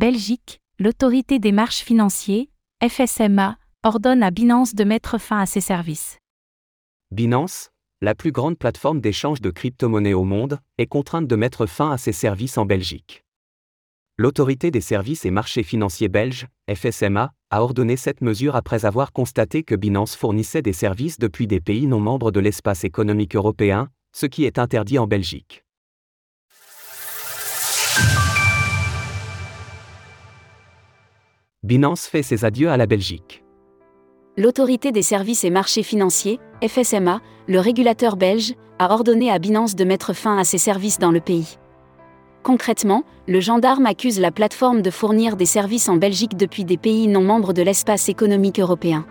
Belgique, l'autorité des marches financiers, FSMA, ordonne à Binance de mettre fin à ses services. Binance, la plus grande plateforme d'échange de crypto-monnaies au monde, est contrainte de mettre fin à ses services en Belgique. L'autorité des services et marchés financiers belges, FSMA, a ordonné cette mesure après avoir constaté que Binance fournissait des services depuis des pays non membres de l'espace économique européen, ce qui est interdit en Belgique. Binance fait ses adieux à la Belgique. L'autorité des services et marchés financiers, FSMA, le régulateur belge, a ordonné à Binance de mettre fin à ses services dans le pays. Concrètement, le gendarme accuse la plateforme de fournir des services en Belgique depuis des pays non membres de l'espace économique européen.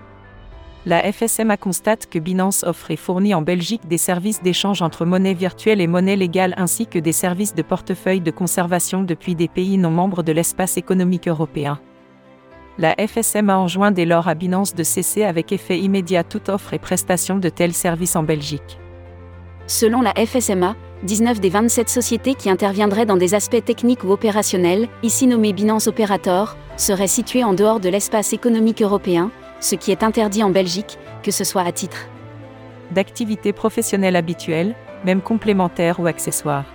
La FSMA constate que Binance offre et fournit en Belgique des services d'échange entre monnaie virtuelle et monnaie légale ainsi que des services de portefeuille de conservation depuis des pays non membres de l'espace économique européen la FSM a enjoint dès lors à Binance de cesser avec effet immédiat toute offre et prestation de tels services en Belgique. Selon la FSMA, 19 des 27 sociétés qui interviendraient dans des aspects techniques ou opérationnels, ici nommées Binance Operator, seraient situées en dehors de l'espace économique européen, ce qui est interdit en Belgique, que ce soit à titre d'activités professionnelles habituelles, même complémentaires ou accessoires.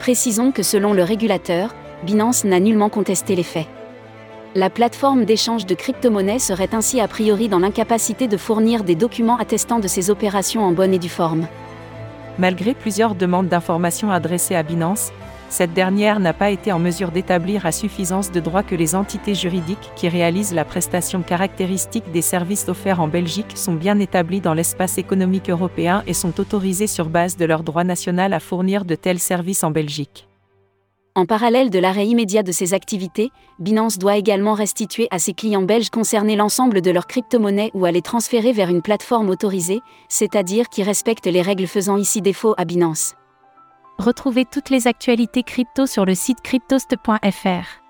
Précisons que selon le régulateur, Binance n'a nullement contesté les faits. La plateforme d'échange de crypto-monnaies serait ainsi a priori dans l'incapacité de fournir des documents attestant de ses opérations en bonne et due forme. Malgré plusieurs demandes d'informations adressées à Binance, cette dernière n'a pas été en mesure d'établir à suffisance de droit que les entités juridiques qui réalisent la prestation caractéristique des services offerts en Belgique sont bien établies dans l'espace économique européen et sont autorisées sur base de leur droit national à fournir de tels services en Belgique. En parallèle de l'arrêt immédiat de ses activités, Binance doit également restituer à ses clients belges concernés l'ensemble de leurs crypto-monnaies ou à les transférer vers une plateforme autorisée, c'est-à-dire qui respecte les règles faisant ici défaut à Binance. Retrouvez toutes les actualités crypto sur le site cryptost.fr.